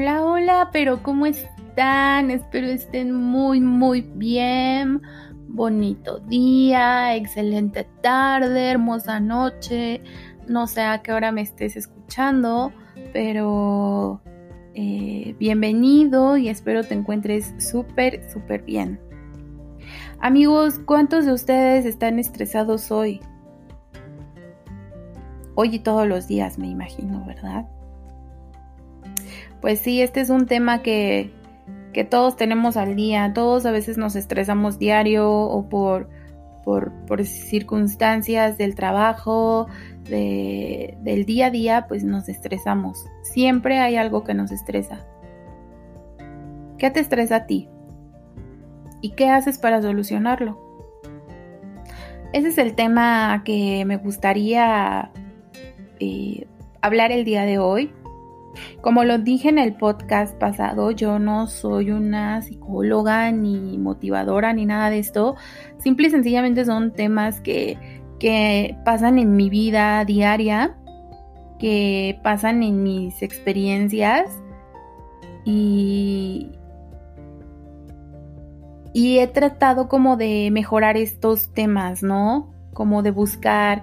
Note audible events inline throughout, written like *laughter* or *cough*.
Hola, hola, pero ¿cómo están? Espero estén muy, muy bien. Bonito día, excelente tarde, hermosa noche. No sé a qué hora me estés escuchando, pero eh, bienvenido y espero te encuentres súper, súper bien. Amigos, ¿cuántos de ustedes están estresados hoy? Hoy y todos los días, me imagino, ¿verdad? Pues sí, este es un tema que, que todos tenemos al día, todos a veces nos estresamos diario o por, por, por circunstancias del trabajo, de, del día a día, pues nos estresamos. Siempre hay algo que nos estresa. ¿Qué te estresa a ti? ¿Y qué haces para solucionarlo? Ese es el tema que me gustaría eh, hablar el día de hoy. Como lo dije en el podcast pasado, yo no soy una psicóloga ni motivadora ni nada de esto. Simple y sencillamente son temas que, que pasan en mi vida diaria, que pasan en mis experiencias y, y he tratado como de mejorar estos temas, ¿no? Como de buscar,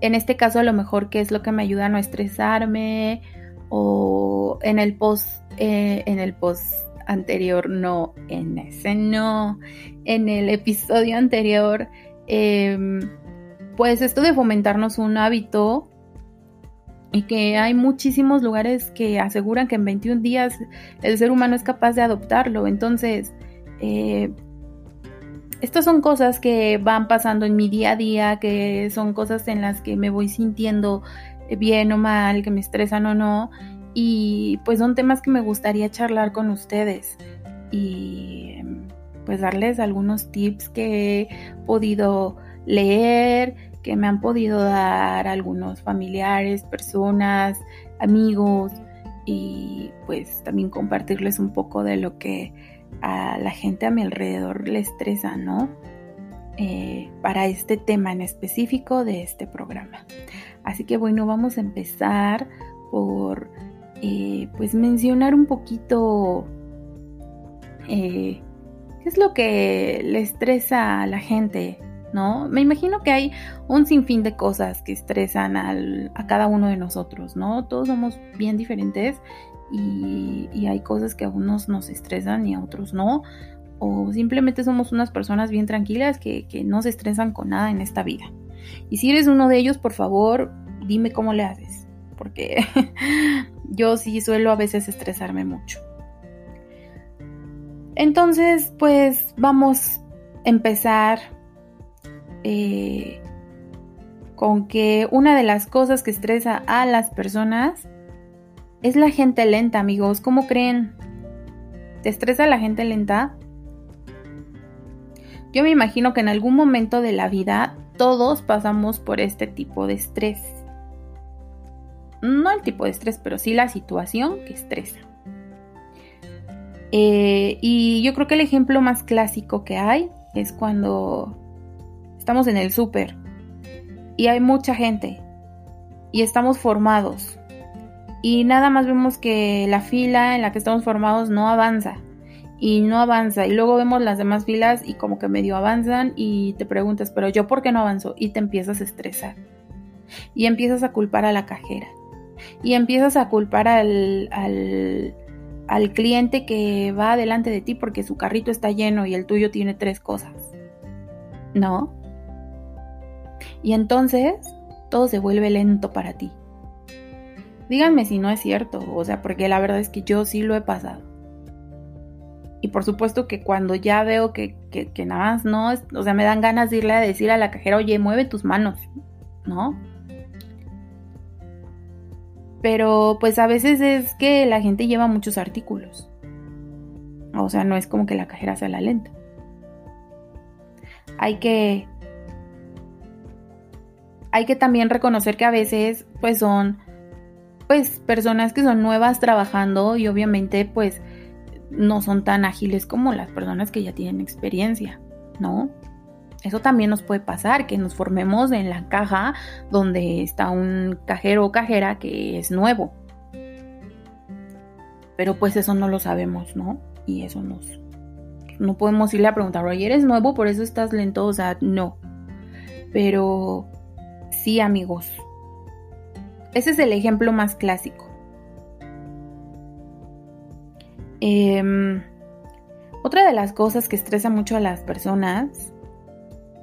en este caso a lo mejor qué es lo que me ayuda a no estresarme, o en el post, eh, en el post anterior, no, en ese no, en el episodio anterior, em, pues esto de fomentarnos un hábito y que hay muchísimos lugares que aseguran que en 21 días el ser humano es capaz de adoptarlo. Entonces, eh, estas son cosas que van pasando en mi día a día, que son cosas en las que me voy sintiendo bien o mal, que me estresan o no. Y pues son temas que me gustaría charlar con ustedes y pues darles algunos tips que he podido leer, que me han podido dar algunos familiares, personas, amigos y pues también compartirles un poco de lo que a la gente a mi alrededor le estresa, ¿no? Eh, para este tema en específico de este programa. Así que bueno, vamos a empezar por eh, pues mencionar un poquito eh, qué es lo que le estresa a la gente, ¿no? Me imagino que hay un sinfín de cosas que estresan a cada uno de nosotros, ¿no? Todos somos bien diferentes y, hay cosas que a unos nos estresan y a otros no. O simplemente somos unas personas bien tranquilas que, que no se estresan con nada en esta vida. Y si eres uno de ellos, por favor, dime cómo le haces, porque *laughs* yo sí suelo a veces estresarme mucho. Entonces, pues vamos a empezar eh, con que una de las cosas que estresa a las personas es la gente lenta, amigos. ¿Cómo creen? ¿Te estresa la gente lenta? Yo me imagino que en algún momento de la vida todos pasamos por este tipo de estrés. No el tipo de estrés, pero sí la situación que estresa. Eh, y yo creo que el ejemplo más clásico que hay es cuando estamos en el súper y hay mucha gente y estamos formados y nada más vemos que la fila en la que estamos formados no avanza y no avanza y luego vemos las demás filas y como que medio avanzan y te preguntas, pero yo por qué no avanzo y te empiezas a estresar y empiezas a culpar a la cajera y empiezas a culpar al, al, al cliente que va delante de ti porque su carrito está lleno y el tuyo tiene tres cosas. ¿No? Y entonces todo se vuelve lento para ti. Díganme si no es cierto, o sea, porque la verdad es que yo sí lo he pasado. Por supuesto que cuando ya veo que, que, nada más no, o sea, me dan ganas de irle a decir a la cajera, oye, mueve tus manos, ¿no? Pero pues a veces es que la gente lleva muchos artículos. O sea, no es como que la cajera sea la lenta. Hay que hay que también reconocer que a veces pues son pues personas que son nuevas trabajando y obviamente pues no son tan ágiles como las personas que ya tienen experiencia, ¿no? Eso también nos puede pasar, que nos formemos en la caja donde está un cajero o cajera que es nuevo. pero pues eso no lo sabemos, ¿no? Y eso nos... No podemos irle a preguntar, oye, eres nuevo, por eso estás lento, o sea, no. Pero sí, amigos. Ese es el ejemplo más clásico. Em, otra de las cosas que estresa mucho a las personas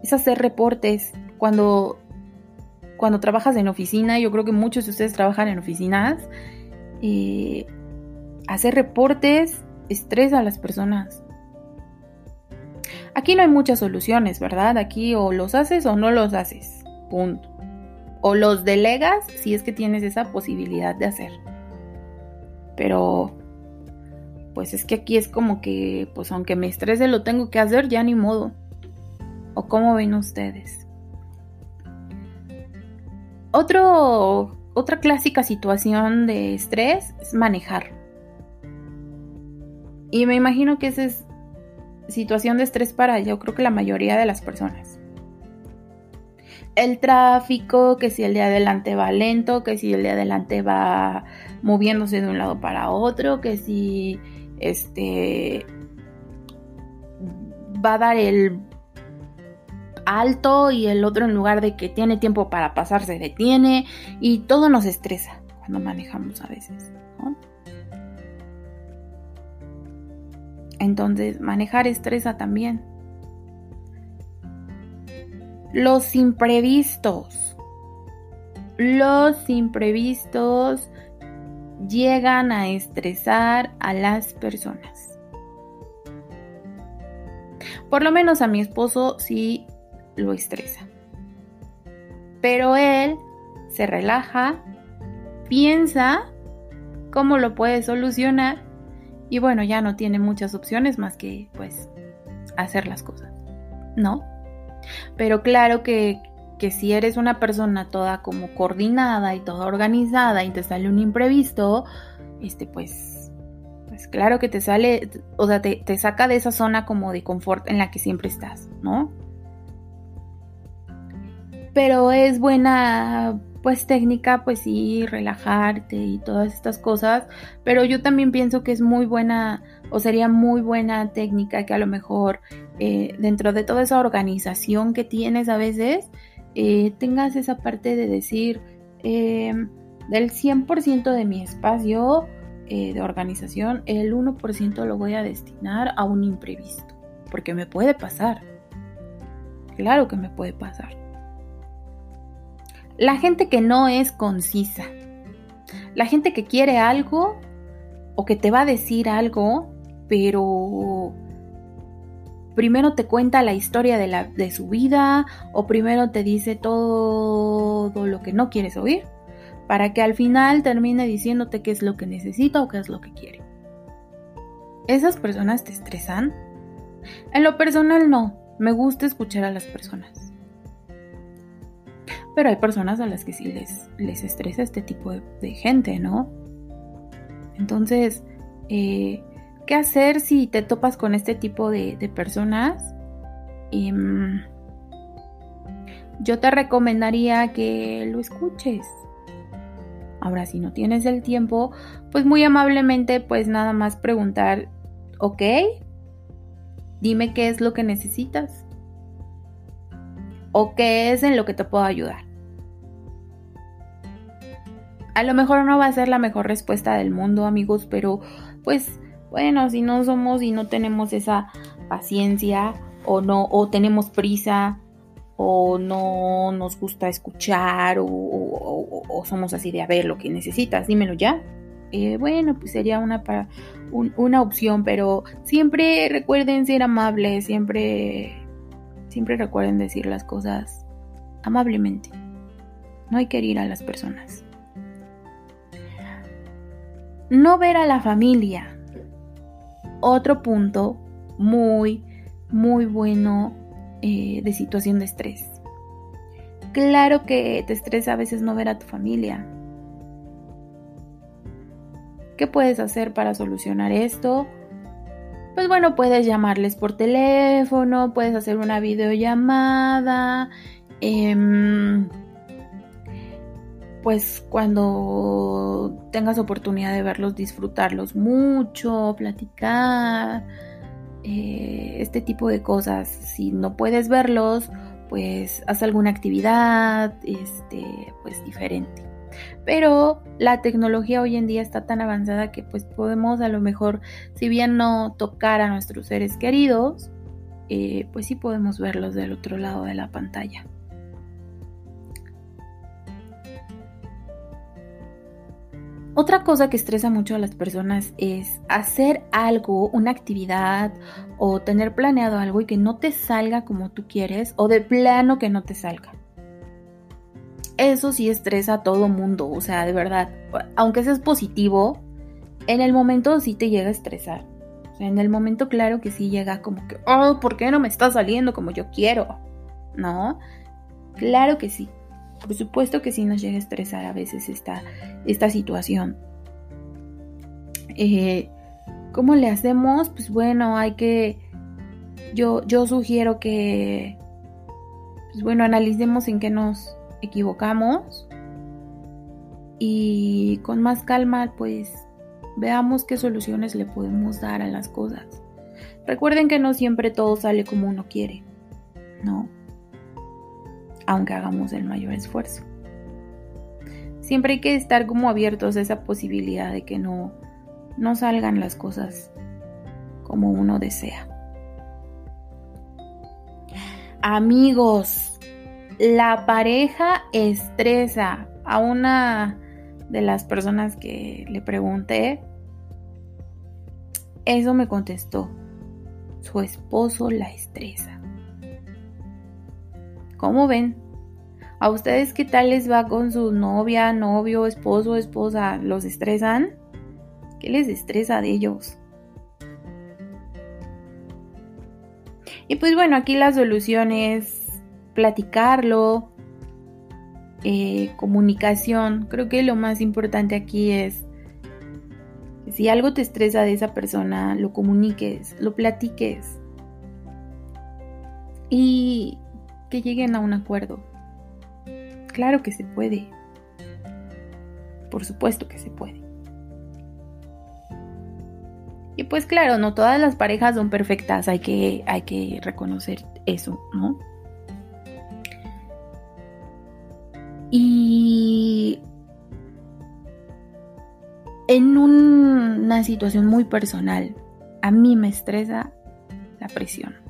es hacer reportes. Cuando, cuando trabajas en oficina, yo creo que muchos de ustedes trabajan en oficinas, eh, hacer reportes estresa a las personas. Aquí no hay muchas soluciones, ¿verdad? Aquí o los haces o no los haces. Punto. O los delegas si es que tienes esa posibilidad de hacer. Pero, pues es que aquí es como que, pues aunque me estrese lo tengo que hacer, ya ni modo. ¿O cómo ven ustedes? Otro, otra clásica situación de estrés es manejar. Y me imagino que esa es situación de estrés para yo creo que la mayoría de las personas. El tráfico, que si el de adelante va lento, que si el de adelante va moviéndose de un lado para otro, que si este va a dar el alto y el otro en lugar de que tiene tiempo para pasar se detiene y todo nos estresa cuando manejamos a veces. Entonces, manejar estresa también. Los imprevistos. Los imprevistos llegan a estresar a las personas. Por lo menos a mi esposo sí lo estresa. Pero él se relaja, piensa cómo lo puede solucionar y bueno, ya no tiene muchas opciones más que pues hacer las cosas, ¿no? Pero claro que, que si eres una persona toda como coordinada y toda organizada y te sale un imprevisto, este pues, pues claro que te sale, o sea, te, te saca de esa zona como de confort en la que siempre estás, ¿no? Pero es buena pues técnica, pues sí, relajarte y todas estas cosas, pero yo también pienso que es muy buena o sería muy buena técnica que a lo mejor eh, dentro de toda esa organización que tienes a veces, eh, tengas esa parte de decir, eh, del 100% de mi espacio de organización, el 1% lo voy a destinar a un imprevisto, porque me puede pasar. Claro que me puede pasar. La gente que no es concisa. La gente que quiere algo o que te va a decir algo, pero primero te cuenta la historia de, la, de su vida o primero te dice todo lo que no quieres oír para que al final termine diciéndote qué es lo que necesita o qué es lo que quiere. ¿Esas personas te estresan? En lo personal no, me gusta escuchar a las personas pero hay personas a las que sí les, les estresa este tipo de, gente, ¿no? Entonces, eh, ¿qué hacer si te topas con este tipo de, personas? Em, yo te recomendaría que lo escuches. Ahora, si no tienes el tiempo, pues muy amablemente, pues nada más preguntar, ¿ok? Dime qué es lo que necesitas. ¿O qué es en lo que te puedo ayudar? A lo mejor no va a ser la mejor respuesta del mundo, amigos, pero pues bueno, si no somos y no tenemos esa paciencia o no o tenemos prisa o no nos gusta escuchar o, somos así de a ver lo que necesitas, dímelo ya. Eh, bueno, pues sería una, una opción, pero siempre recuerden ser amables, siempre, siempre recuerden decir las cosas amablemente. No hay que herir a las personas. No ver a la familia. Otro punto muy, muy bueno eh, de situación de estrés. Claro que te estresa a veces no ver a tu familia. ¿Qué puedes hacer para solucionar esto? Pues bueno, puedes llamarles por teléfono, puedes hacer una videollamada. Eh, pues cuando tengas oportunidad de verlos, disfrutarlos mucho, platicar, eh, este tipo de cosas. Si no puedes verlos, pues haz alguna actividad, este, pues diferente. Pero la tecnología hoy en día está tan avanzada que pues podemos a lo mejor, si bien no tocar a nuestros seres queridos, eh, pues sí podemos verlos del otro lado de la pantalla. Otra cosa que estresa mucho a las personas es hacer algo, una actividad o tener planeado algo y que no te salga como tú quieres o de plano que no te salga. Eso sí estresa a todo mundo, o sea, de verdad, aunque seas positivo, en el momento sí te llega a estresar. En el momento claro que sí llega como que, oh, ¿por qué no me está saliendo como yo quiero? ¿No? Claro que sí. Por supuesto que sí nos llega a estresar a veces esta, esta situación. Eh, ¿Cómo le hacemos? Pues bueno, hay que... Yo, yo sugiero que... Pues bueno, analicemos en qué nos equivocamos. Y con más calma, pues veamos qué soluciones le podemos dar a las cosas. Recuerden que no siempre todo sale como uno quiere, ¿no? Aunque hagamos el mayor esfuerzo. Siempre hay que estar como abiertos a esa posibilidad de que no, no salgan las cosas como uno desea. Amigos, la pareja estresa. A una de las personas que le pregunté, eso me contestó. Su esposo la estresa. ¿Cómo ven? ¿A ustedes qué tal les va con su novia, novio, esposo, esposa? ¿Los estresan? ¿Qué les estresa de ellos? Y pues bueno, aquí la solución es platicarlo, eh, comunicación. Creo que lo más importante aquí es que si algo te estresa de esa persona, lo comuniques, lo platiques. Y que lleguen a un acuerdo. Claro que se puede. Por supuesto que se puede. Y pues claro, no todas las parejas son perfectas, hay que, hay que reconocer eso, ¿no? Y en una situación muy personal, a mí me estresa la presión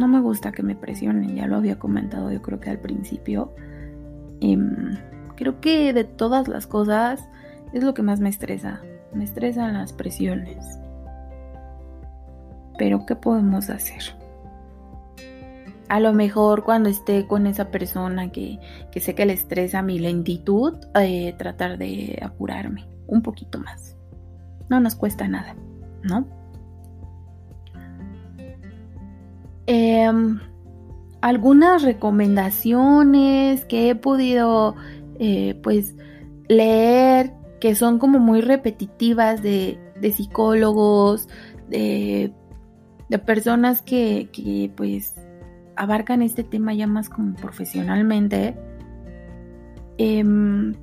no me gusta que me presionen, ya lo había comentado yo creo que al principio. Em, creo que de todas las cosas es lo que más me estresa. Me estresan las presiones. Pero ¿qué podemos hacer? A lo mejor cuando esté con esa persona que, sé que le estresa mi lentitud, eh, tratar de apurarme un poquito más. No nos cuesta nada, ¿no? Em, algunas recomendaciones que he podido eh, pues leer que son como muy repetitivas de, psicólogos, de, personas que, pues abarcan este tema ya más como profesionalmente. Em,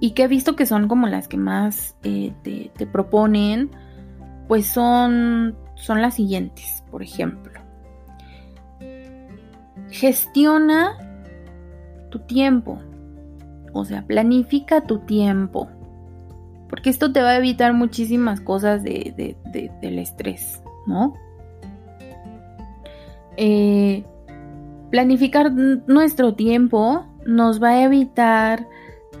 y que he visto que son como las que más eh, te proponen, pues son son las siguientes, por ejemplo. Gestiona tu tiempo. O sea, planifica tu tiempo. Porque esto te va a evitar muchísimas cosas de, del estrés, ¿no? Eh, planificar nuestro tiempo nos va a evitar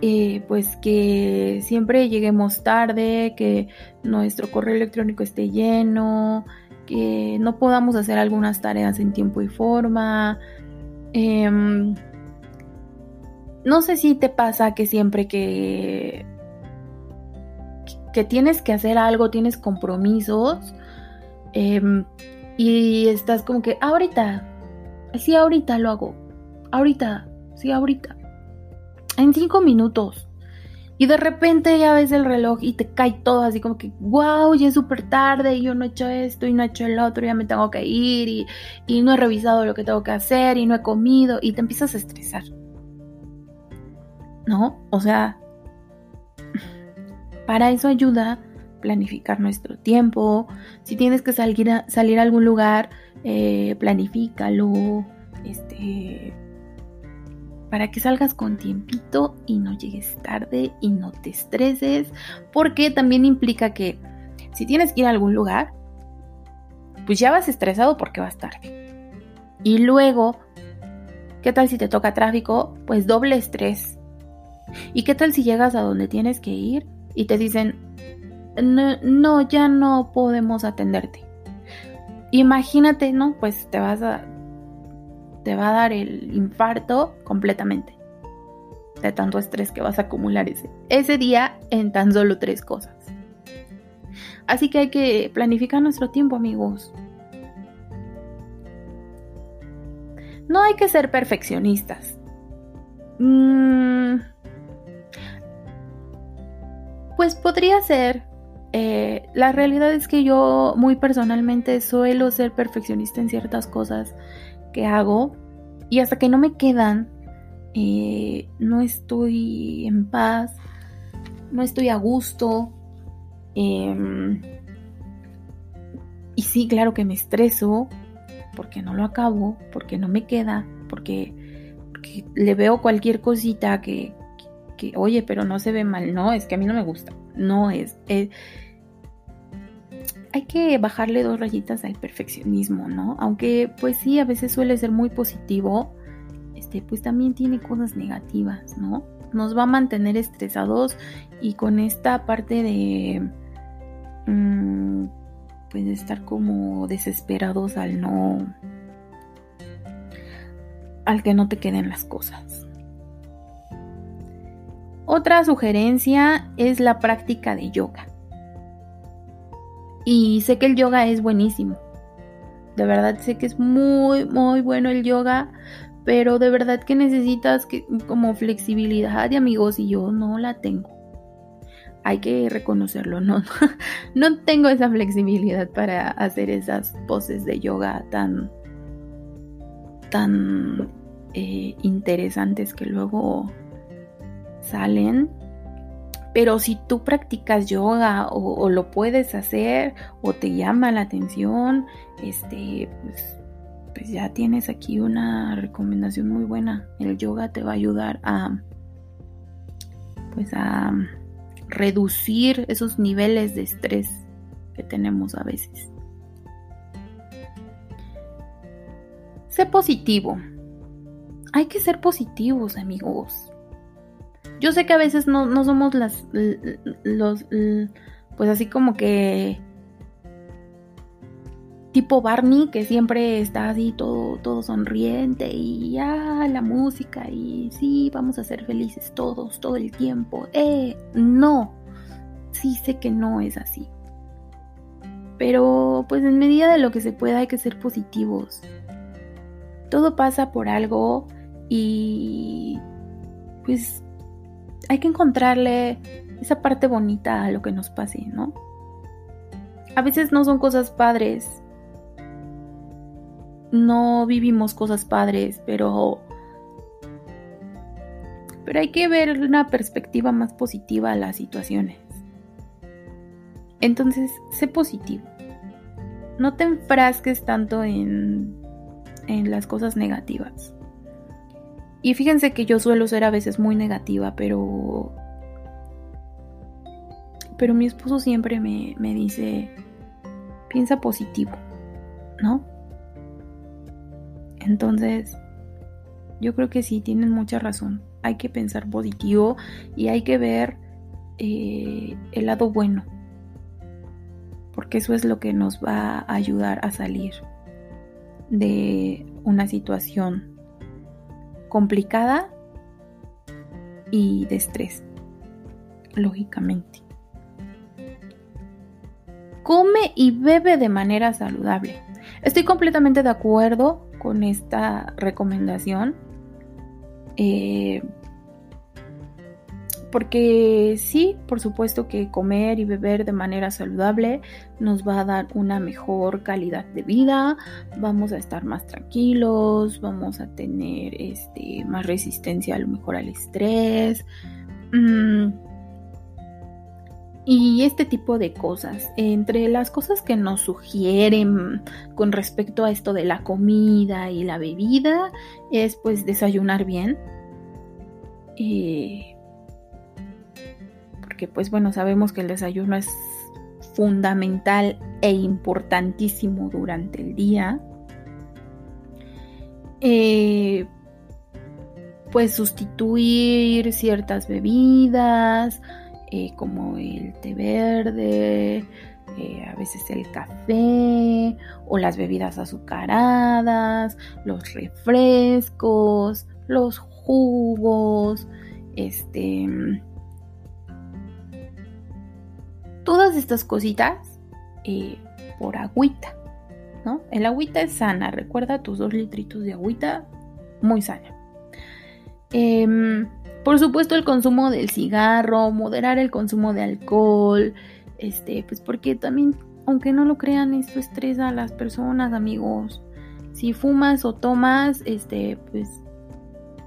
eh, pues que siempre lleguemos tarde, que nuestro correo electrónico esté lleno, que no podamos hacer algunas tareas en tiempo y forma. Em, no sé si te pasa que siempre que, que tienes que hacer algo, tienes compromisos em, y estás como que ahorita, sí, ahorita lo hago, ahorita, sí, ahorita en cinco minutos. Y de repente ya ves el reloj y te cae todo así como que, wow, ya es súper tarde y yo no he hecho esto y no he hecho el otro, ya me tengo que ir y, y, no he revisado lo que tengo que hacer y no he comido y te empiezas a estresar, ¿no? O sea, para eso ayuda planificar nuestro tiempo. Si tienes que salir a, salir a algún lugar, eh, planifícalo. Este, para que salgas con tiempito y no llegues tarde y no te estreses, porque también implica que si tienes que ir a algún lugar, pues ya vas estresado porque vas tarde. Y luego, ¿qué tal si te toca tráfico? Pues doble estrés. ¿Y qué tal si llegas a donde tienes que ir y te dicen, no, no ya no podemos atenderte? Imagínate, ¿no? Pues te vas a, te va a dar el infarto completamente de tanto estrés que vas a acumular ese, ese día en tan solo tres cosas. Así que hay que planificar nuestro tiempo, amigos. No hay que ser perfeccionistas. Mm, pues podría ser. Eh, la realidad es que yo muy personalmente suelo ser perfeccionista en ciertas cosas hago y hasta que no me quedan, eh, no estoy en paz, no estoy a gusto. Em, y sí, claro que me estreso porque no lo acabo, porque no me queda, porque, le veo cualquier cosita que, oye, pero no se ve mal. No, es que a mí no me gusta. No es hay que bajarle dos rayitas al perfeccionismo, ¿no? Aunque pues sí, a veces suele ser muy positivo, este, pues también tiene cosas negativas, ¿no? Nos va a mantener estresados y con esta parte de, mm, pues de estar como desesperados al no, al que no te queden las cosas. Otra sugerencia es la práctica de yoga. Y sé que el yoga es buenísimo. De verdad sé que es muy, muy bueno el yoga. Pero de verdad que necesitas que, como flexibilidad de amigos y yo no la tengo. Hay que reconocerlo, no, *laughs* no tengo esa flexibilidad para hacer esas poses de yoga tan, tan eh, interesantes que luego salen pero si tú practicas yoga o, lo puedes hacer o te llama la atención, este, pues, pues, ya tienes aquí una recomendación muy buena. El yoga te va a ayudar a, pues a reducir esos niveles de estrés que tenemos a veces. Sé positivo. Hay que ser positivos, amigos. Yo sé que a veces no, somos las, los, pues así como que tipo Barney que siempre está así todo, todo sonriente y ya la música y sí, vamos a ser felices todos, todo el tiempo. Eh, no, sí sé que no es así. Pero pues en medida de lo que se pueda hay que ser positivos. Todo pasa por algo y pues hay que encontrarle esa parte bonita a lo que nos pase, ¿no? A veces no son cosas padres. No vivimos cosas padres, pero pero hay que ver una perspectiva más positiva a las situaciones. Entonces, sé positivo. No te enfrasques tanto en, en las cosas negativas. Y fíjense que yo suelo ser a veces muy negativa, pero... Pero mi esposo siempre me, me dice, piensa positivo, ¿no? Entonces, yo creo que sí, tienen mucha razón. Hay que pensar positivo y hay que ver eh, el lado bueno. Porque eso es lo que nos va a ayudar a salir de una situación complicada y de estrés, lógicamente. Come y bebe de manera saludable. Estoy completamente de acuerdo con esta recomendación. Eh, porque sí, por supuesto que comer y beber de manera saludable nos va a dar una mejor calidad de vida, vamos a estar más tranquilos, vamos a tener este, más resistencia a lo mejor al estrés. Mm, y este tipo de cosas. Entre las cosas que nos sugieren con respecto a esto de la comida y la bebida es pues desayunar bien. Eh, porque pues bueno, sabemos que el desayuno es fundamental e importantísimo durante el día. Eh, pues sustituir ciertas bebidas, eh, como el té verde, eh, a veces el café o las bebidas azucaradas, los refrescos, los jugos, este, todas estas cositas eh, por agüita, ¿no? El agüita es sana, recuerda tus dos litritos de agüita, muy sana. Em, por supuesto, el consumo del cigarro, moderar el consumo de alcohol, este, pues porque también, aunque no lo crean, esto estresa a las personas, amigos. Si fumas o tomas, este, pues,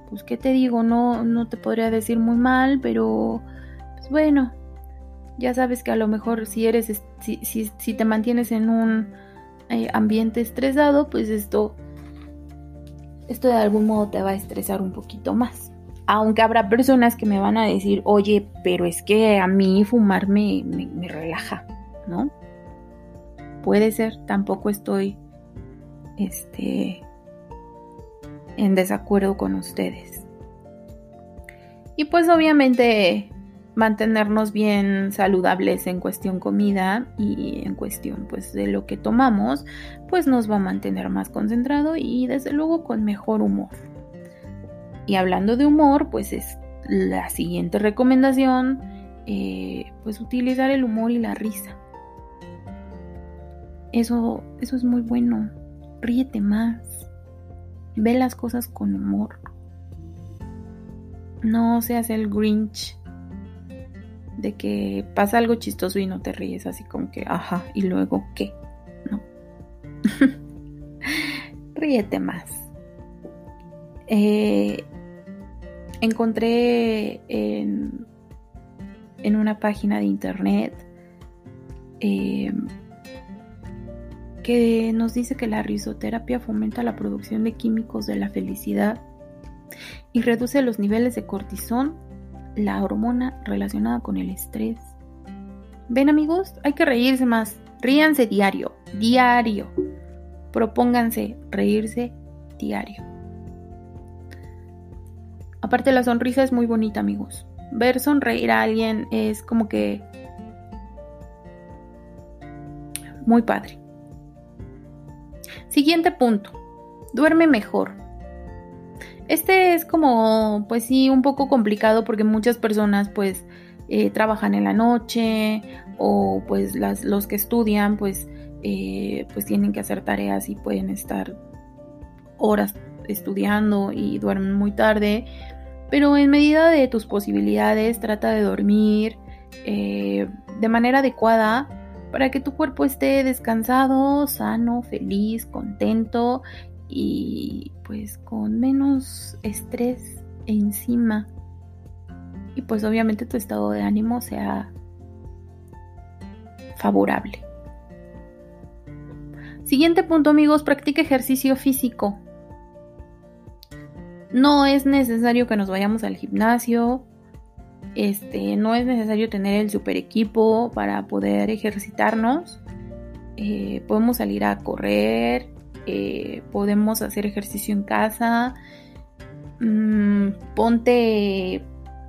pues, ¿qué te digo? No, no te podría decir muy mal, pero, pues bueno, ya sabes que a lo mejor si eres, si, si, te mantienes en un eh, ambiente estresado, pues esto, esto de algún modo te va a estresar un poquito más. Aunque habrá personas que me van a decir, oye, pero es que a mí fumar me, relaja, ¿no? Puede ser, tampoco estoy este, en desacuerdo con ustedes. Y pues obviamente mantenernos bien saludables en cuestión comida y en cuestión pues de lo que tomamos, pues nos va a mantener más concentrado y desde luego con mejor humor. Y hablando de humor, pues es la siguiente recomendación, eh, pues utilizar el humor y la risa. Eso, eso es muy bueno. Ríete más. Ve las cosas con humor. No seas el Grinch de que pasa algo chistoso y no te ríes así como que, ajá, y luego qué, no. *laughs* Ríete más. Eh, encontré en, en, una página de internet em, que nos dice que la risoterapia fomenta la producción de químicos de la felicidad y reduce los niveles de cortisón, la hormona relacionada con el estrés. Ven amigos, hay que reírse más. Ríanse diario, diario. Propónganse reírse diario. Aparte la sonrisa es muy bonita, amigos. Ver sonreír a alguien es como que muy padre. Siguiente punto. Duerme mejor. Este es como, pues sí, un poco complicado porque muchas personas pues eh, trabajan en la noche o pues las, los que estudian pues, eh, pues tienen que hacer tareas y pueden estar horas estudiando y duermen muy tarde. Pero en medida de tus posibilidades, trata de dormir eh, de manera adecuada para que tu cuerpo esté descansado, sano, feliz, contento y pues con menos estrés encima. Y pues obviamente tu estado de ánimo sea favorable. Siguiente punto amigos, practica ejercicio físico. No es necesario que nos vayamos al gimnasio. Este, no es necesario tener el super equipo para poder ejercitarnos. Eh, podemos salir a correr, eh, podemos hacer ejercicio en casa. Mm, ponte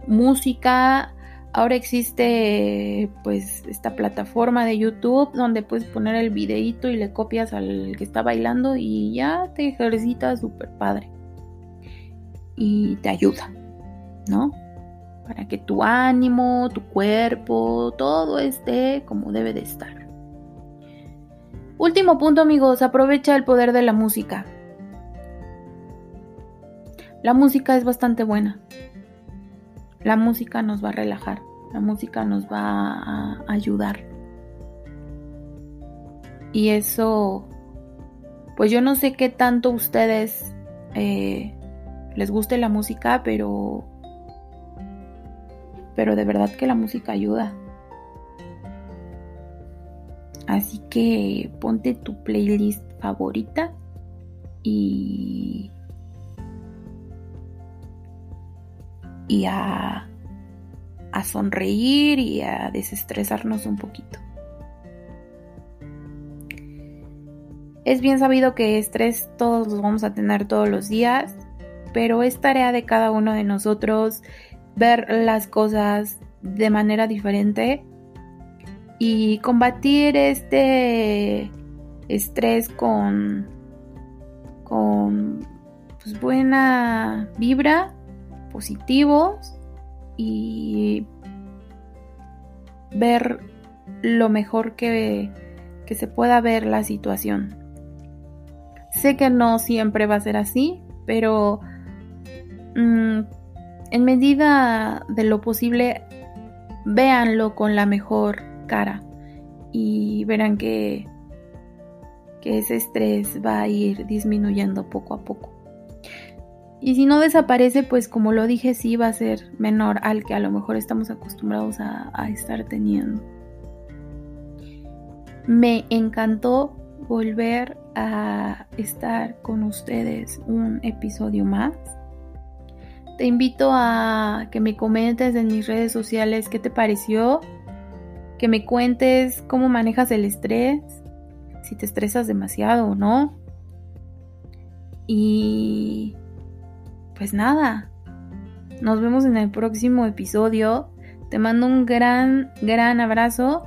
música. Ahora existe pues esta plataforma de YouTube donde puedes poner el videíto y le copias al que está bailando y ya te ejercitas súper padre y te ayuda, ¿no? Para que tu ánimo, tu cuerpo, todo esté como debe de estar. Último punto amigos, aprovecha el poder de la música. La música es bastante buena. la música nos va a relajar, la música nos va a ayudar. Y eso, pues yo no sé qué tanto ustedes eh, les guste la música, pero, pero de verdad que la música ayuda. Así que ponte tu playlist favorita y y a, a sonreír y a desestresarnos un poquito. Es bien sabido que estrés todos los vamos a tener todos los días, pero es tarea de cada uno de nosotros ver las cosas de manera diferente y combatir este estrés con, con pues, buena vibra positivos y ver lo mejor que, se pueda ver la situación. Sé que no siempre va a ser así, pero mm, en medida de lo posible, véanlo con la mejor y verán que, que ese estrés va a ir disminuyendo poco a poco. Y si no desaparece, pues como lo dije, sí va a ser menor al que a lo mejor estamos acostumbrados a, estar teniendo. Me encantó volver a estar con ustedes un episodio más. Te invito a que me comentes en mis redes sociales qué te pareció, que me cuentes cómo manejas el estrés, si te estresas demasiado o no. Y pues nada, nos vemos en el próximo episodio. Te mando un gran, gran abrazo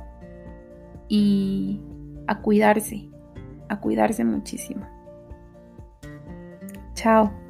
y a cuidarse, a cuidarse muchísimo. Chao.